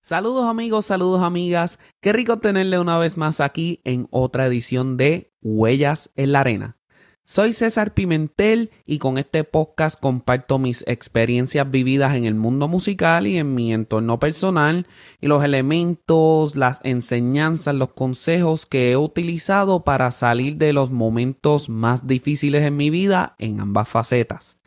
Saludos amigos, saludos amigas. Qué rico tenerle una vez más aquí en otra edición de Huellas en la Arena. Soy César Pimentel y con este podcast comparto mis experiencias vividas en el mundo musical y en mi entorno personal y los elementos, las enseñanzas, los consejos que he utilizado para salir de los momentos más difíciles en mi vida en ambas facetas.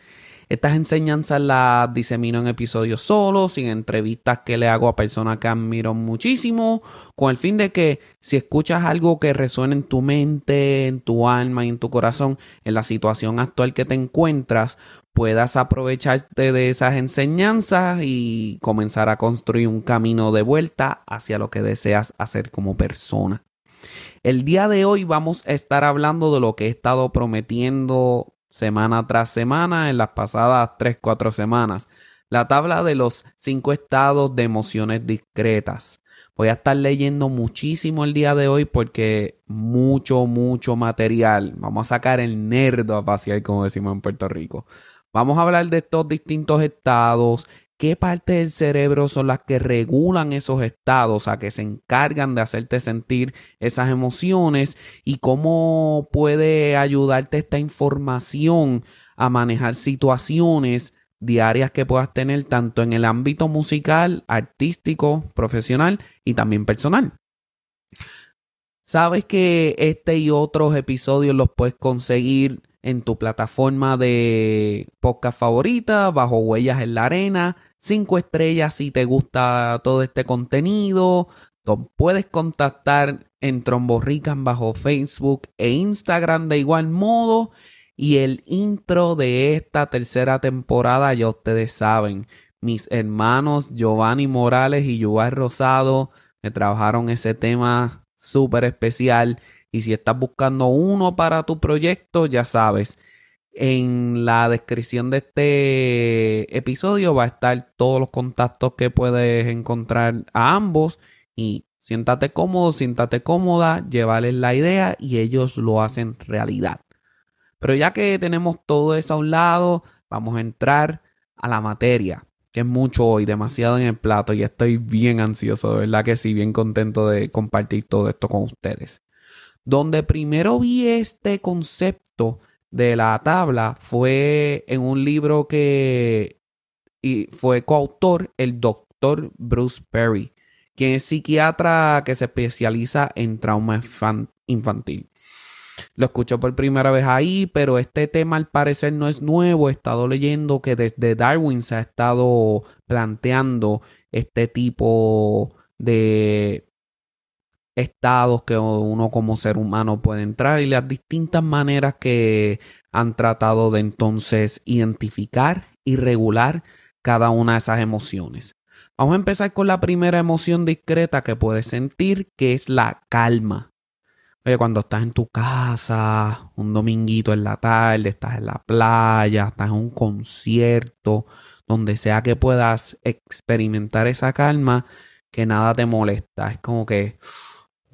Estas enseñanzas las disemino en episodios solos, en entrevistas que le hago a personas que admiro muchísimo, con el fin de que si escuchas algo que resuene en tu mente, en tu alma y en tu corazón, en la situación actual que te encuentras, puedas aprovecharte de esas enseñanzas y comenzar a construir un camino de vuelta hacia lo que deseas hacer como persona. El día de hoy vamos a estar hablando de lo que he estado prometiendo semana tras semana en las pasadas 3-4 semanas. La tabla de los 5 estados de emociones discretas. Voy a estar leyendo muchísimo el día de hoy porque mucho, mucho material. Vamos a sacar el nerdo a pasear, como decimos en Puerto Rico. Vamos a hablar de estos distintos estados, qué partes del cerebro son las que regulan esos estados, a que se encargan de hacerte sentir esas emociones y cómo puede ayudarte esta información a manejar situaciones diarias que puedas tener tanto en el ámbito musical, artístico, profesional y también personal. Sabes que este y otros episodios los puedes conseguir en tu plataforma de podcast favorita, bajo Huellas en la Arena, cinco estrellas si te gusta todo este contenido. Puedes contactar en Tromborrican bajo Facebook e Instagram de igual modo. Y el intro de esta tercera temporada, ya ustedes saben, mis hermanos Giovanni Morales y Yuval Rosado me trabajaron ese tema súper especial y si estás buscando uno para tu proyecto, ya sabes, en la descripción de este episodio va a estar todos los contactos que puedes encontrar a ambos y siéntate cómodo, siéntate cómoda, llevarles la idea y ellos lo hacen realidad. Pero ya que tenemos todo eso a un lado, vamos a entrar a la materia, que es mucho hoy, demasiado en el plato y estoy bien ansioso, de verdad que sí, bien contento de compartir todo esto con ustedes. Donde primero vi este concepto de la tabla fue en un libro que y fue coautor el doctor Bruce Perry, quien es psiquiatra que se especializa en trauma infantil. Lo escucho por primera vez ahí, pero este tema al parecer no es nuevo. He estado leyendo que desde Darwin se ha estado planteando este tipo de estados que uno como ser humano puede entrar y las distintas maneras que han tratado de entonces identificar y regular cada una de esas emociones. Vamos a empezar con la primera emoción discreta que puedes sentir, que es la calma. Oye, cuando estás en tu casa, un dominguito en la tarde, estás en la playa, estás en un concierto, donde sea que puedas experimentar esa calma, que nada te molesta. Es como que,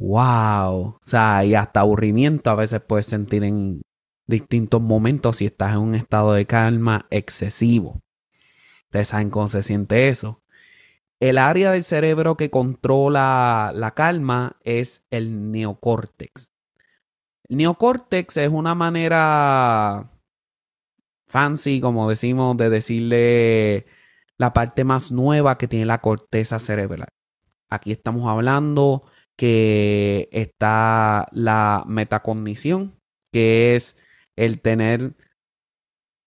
wow. O sea, y hasta aburrimiento a veces puedes sentir en distintos momentos si estás en un estado de calma excesivo. Ustedes saben cómo se siente eso. El área del cerebro que controla la calma es el neocórtex. El neocórtex es una manera fancy, como decimos, de decirle la parte más nueva que tiene la corteza cerebral. Aquí estamos hablando que está la metacognición, que es el tener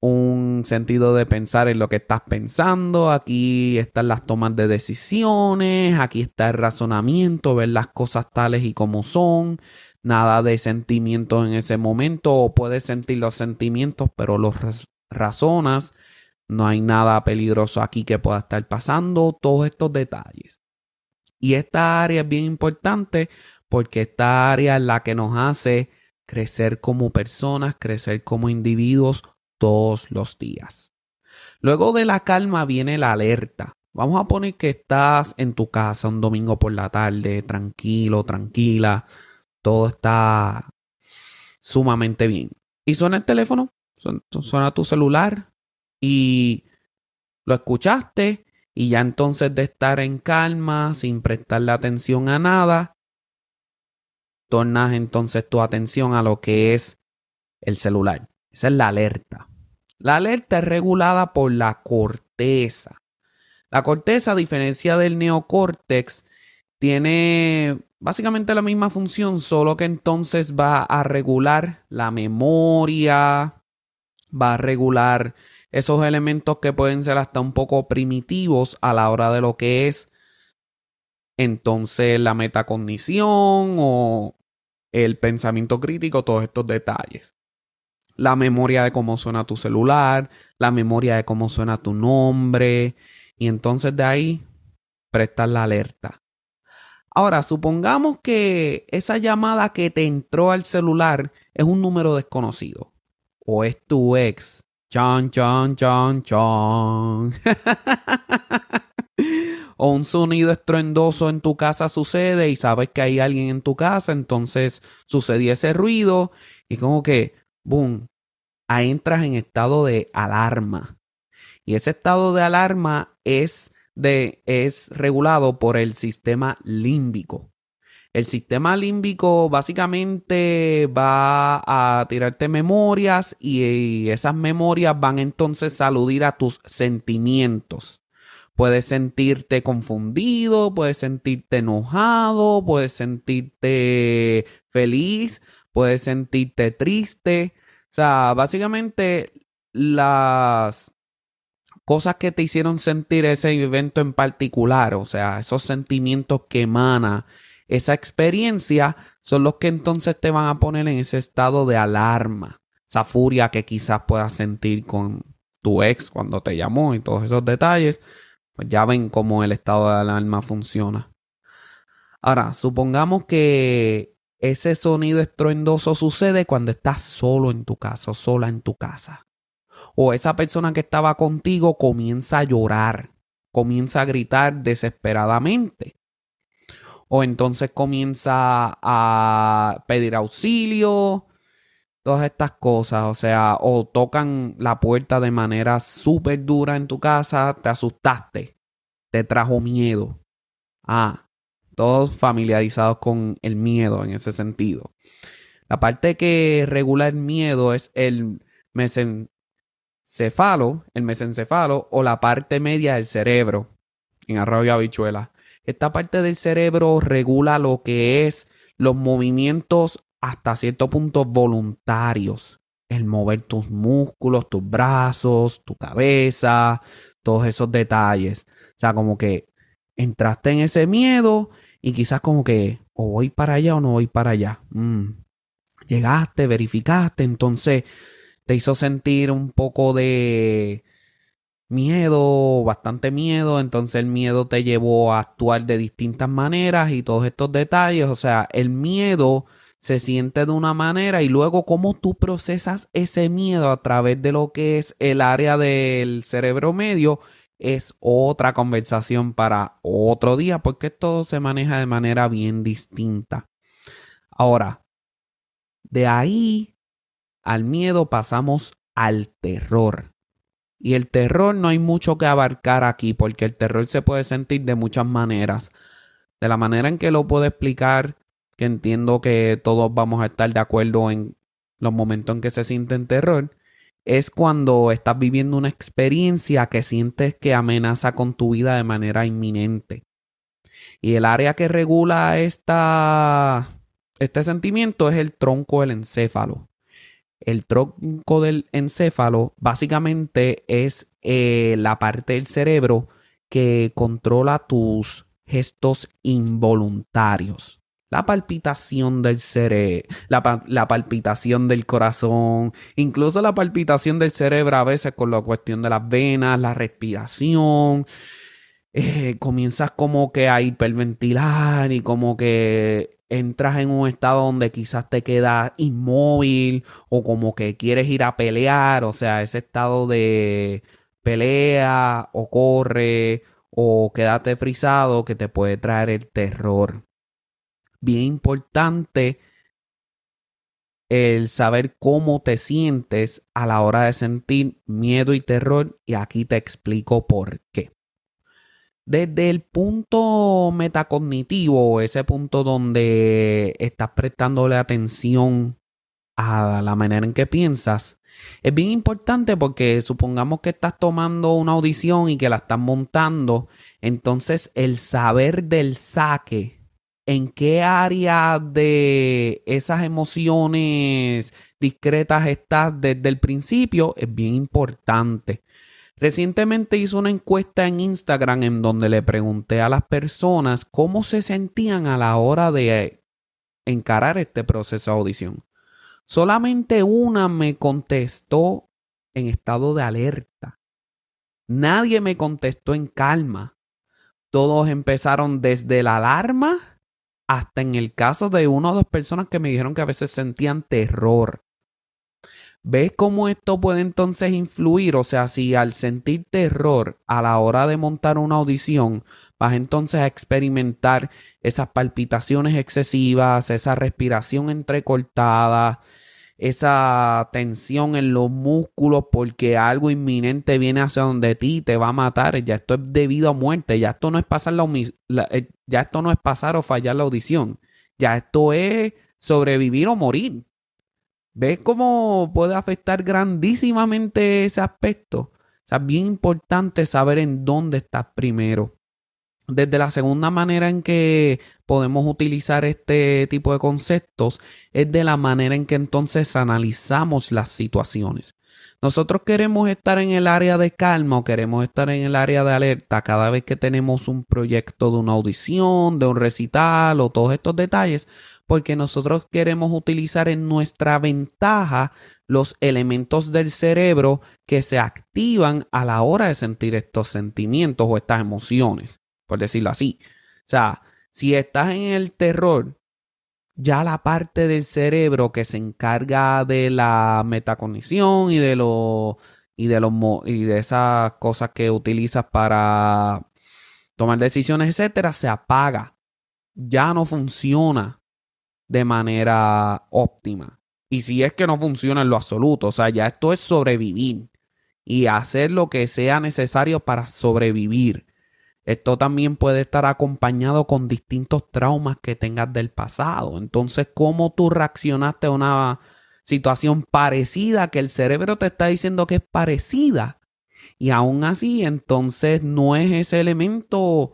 un sentido de pensar en lo que estás pensando, aquí están las tomas de decisiones, aquí está el razonamiento, ver las cosas tales y como son, nada de sentimientos en ese momento, o puedes sentir los sentimientos, pero los razonas, no hay nada peligroso aquí que pueda estar pasando, todos estos detalles. Y esta área es bien importante porque esta área es la que nos hace crecer como personas, crecer como individuos todos los días. Luego de la calma viene la alerta. Vamos a poner que estás en tu casa un domingo por la tarde, tranquilo, tranquila, todo está sumamente bien. Y suena el teléfono, suena tu celular y lo escuchaste Y ya entonces de estar en calma, sin prestarle atención a nada, tornas entonces tu atención a lo que es el celular. Esa es la alerta. La alerta es regulada por la corteza. La corteza, a diferencia del neocórtex, tiene básicamente la misma función, solo que entonces va a regular la memoria, va a regular esos elementos que pueden ser hasta un poco primitivos a la hora de lo que es entonces la metacognición o el pensamiento crítico, todos estos detalles. La memoria de cómo suena tu celular, la memoria de cómo suena tu nombre, y entonces de ahí prestar la alerta. Ahora, supongamos que esa llamada que te entró al celular es un número desconocido. O es tu ex. Chan, chan, chan, chan. o un sonido estruendoso en tu casa sucede y sabes que hay alguien en tu casa, entonces sucedió ese ruido y como que, boom, ahí entras en estado de alarma. Y ese estado de alarma es, de, es regulado por el sistema límbico. El sistema límbico básicamente va a tirarte memorias y esas memorias van entonces a aludir a tus sentimientos. Puedes sentirte confundido, puedes sentirte enojado, puedes sentirte feliz, puedes sentirte triste. O sea, básicamente las cosas que te hicieron sentir ese evento en particular, o sea, esos sentimientos que emana esa experiencia, son los que entonces te van a poner en ese estado de alarma, esa furia que quizás puedas sentir con tu ex cuando te llamó y todos esos detalles pues ya ven cómo el estado de alarma funciona. Ahora, supongamos que ese sonido estruendoso sucede cuando estás solo en tu casa sola en tu casa. O esa persona que estaba contigo comienza a llorar, comienza a gritar desesperadamente. O entonces comienza a pedir auxilio, todas estas cosas, o sea, o tocan la puerta de manera súper dura en tu casa, te asustaste, te trajo miedo. Ah, todos familiarizados con el miedo en ese sentido. La parte que regula el miedo es el mesencefalo, el mesencefalo o la parte media del cerebro en arroyo habichuela. Esta parte del cerebro regula lo que es los movimientos hasta cierto punto voluntarios. El mover tus músculos, tus brazos, tu cabeza, todos esos detalles. O sea, como que entraste en ese miedo y quizás como que o voy para allá o no voy para allá. Mm. Llegaste, verificaste, entonces te hizo sentir un poco de miedo, bastante miedo, entonces el miedo te llevó a actuar de distintas maneras y todos estos detalles, o sea, el miedo se siente de una manera y luego cómo tú procesas ese miedo a través de lo que es el área del cerebro medio es otra conversación para otro día porque todo se maneja de manera bien distinta. Ahora, de ahí al miedo pasamos al terror. Y el terror no hay mucho que abarcar aquí porque el terror se puede sentir de muchas maneras. De la manera en que lo puedo explicar que entiendo que todos vamos a estar de acuerdo en los momentos en que se sienten terror, es cuando estás viviendo una experiencia que sientes que amenaza con tu vida de manera inminente. Y el área que regula esta, este sentimiento es el tronco del encéfalo. El tronco del encéfalo básicamente es eh, la parte del cerebro que controla tus gestos involuntarios la palpitación del cerebro, la, palpitación del corazón, incluso la palpitación del cerebro a veces con la cuestión de las venas, la respiración. Eh, comienzas como que a hiperventilar y como que entras en un estado donde quizás te quedas inmóvil o como que quieres ir a pelear, o sea, ese estado de pelea o corre o quédate frisado que te puede traer el terror bien importante el saber cómo te sientes a la hora de sentir miedo y terror y aquí te explico por qué. Desde el punto metacognitivo, ese punto donde estás prestándole atención a la manera en que piensas, es bien importante porque supongamos que estás tomando una audición y que la estás montando, entonces el saber del saque, en qué área de esas emociones discretas estás desde el principio, es bien importante. Recientemente hice una encuesta en Instagram en donde le pregunté a las personas cómo se sentían a la hora de encarar este proceso de audición. Solamente una me contestó en estado de alerta. Nadie me contestó en calma. Todos empezaron desde la alarma hasta en el caso de una o dos personas que me dijeron que a veces sentían terror. ¿Ves cómo esto puede entonces influir? O sea, si al sentir terror a la hora de montar una audición, vas entonces a experimentar esas palpitaciones excesivas, esa respiración entrecortada, esa tensión en los músculos porque algo inminente viene hacia donde ti te va a matar. Ya esto es debido a muerte. Ya esto no es pasar la, eh, ya esto no es pasar o fallar la audición. Ya esto es sobrevivir o morir. ¿Ves cómo puede afectar grandísimamente ese aspecto? O sea, es bien importante saber en dónde estás primero. Desde la segunda manera en que podemos utilizar este tipo de conceptos es de la manera en que entonces analizamos las situaciones. Nosotros queremos estar en el área de calma o queremos estar en el área de alerta cada vez que tenemos un proyecto de una audición, de un recital o todos estos detalles, porque nosotros queremos utilizar en nuestra ventaja los elementos del cerebro que se activan a la hora de sentir estos sentimientos o estas emociones, por decirlo así. O sea, si estás en el terror, ya la parte del cerebro que se encarga de la metacognición y de lo y de los y de esas cosas que utilizas para tomar decisiones, etcétera, se apaga. Ya no funciona de manera óptima. Y si es que no funciona en lo absoluto, o sea, ya esto es sobrevivir y hacer lo que sea necesario para sobrevivir. Esto también puede estar acompañado con distintos traumas que tengas del pasado. Entonces, ¿cómo tú reaccionaste a una situación parecida que el cerebro te está diciendo que es parecida? Y aún así, entonces no es ese elemento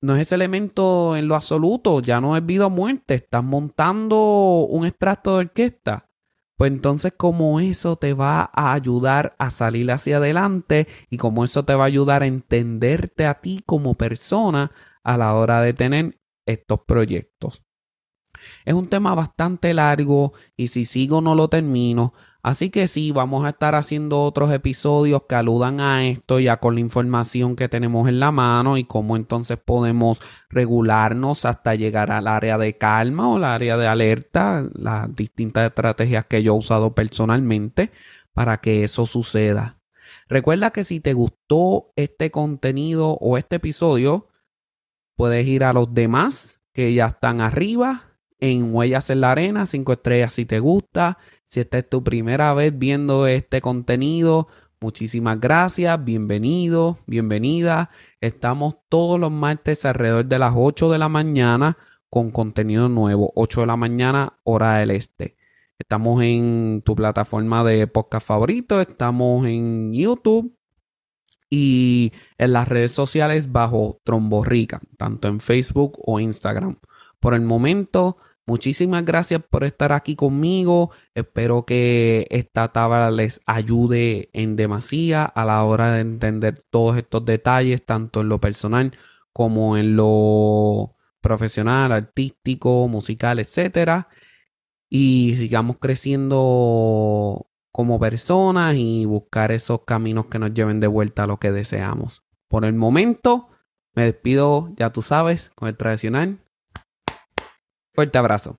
no es ese elemento en lo absoluto, ya no es vida o muerte, estás montando un extracto de orquesta. Pues entonces como eso te va a ayudar a salir hacia adelante y como eso te va a ayudar a entenderte a ti como persona a la hora de tener estos proyectos. Es un tema bastante largo y si sigo no lo termino, Así que sí, vamos a estar haciendo otros episodios que aludan a esto ya con la información que tenemos en la mano y cómo entonces podemos regularnos hasta llegar al área de calma o al área de alerta, las distintas estrategias que yo he usado personalmente para que eso suceda. Recuerda que si te gustó este contenido o este episodio, puedes ir a los demás que ya están arriba en Huellas en la Arena, 5 estrellas si te gusta. Si esta es tu primera vez viendo este contenido, muchísimas gracias, bienvenido, bienvenida. Estamos todos los martes alrededor de las 8 de la mañana con contenido nuevo, 8 de la mañana hora del este. Estamos en tu plataforma de podcast favorito, estamos en YouTube y en las redes sociales bajo Tromborrica, tanto en Facebook o Instagram. Por el momento, Muchísimas gracias por estar aquí conmigo. Espero que esta tabla les ayude en demasía a la hora de entender todos estos detalles, tanto en lo personal como en lo profesional, artístico, musical, etcétera. Y sigamos creciendo como personas y buscar esos caminos que nos lleven de vuelta a lo que deseamos. Por el momento, me despido, ya tú sabes, con el tradicional Fuerte abrazo.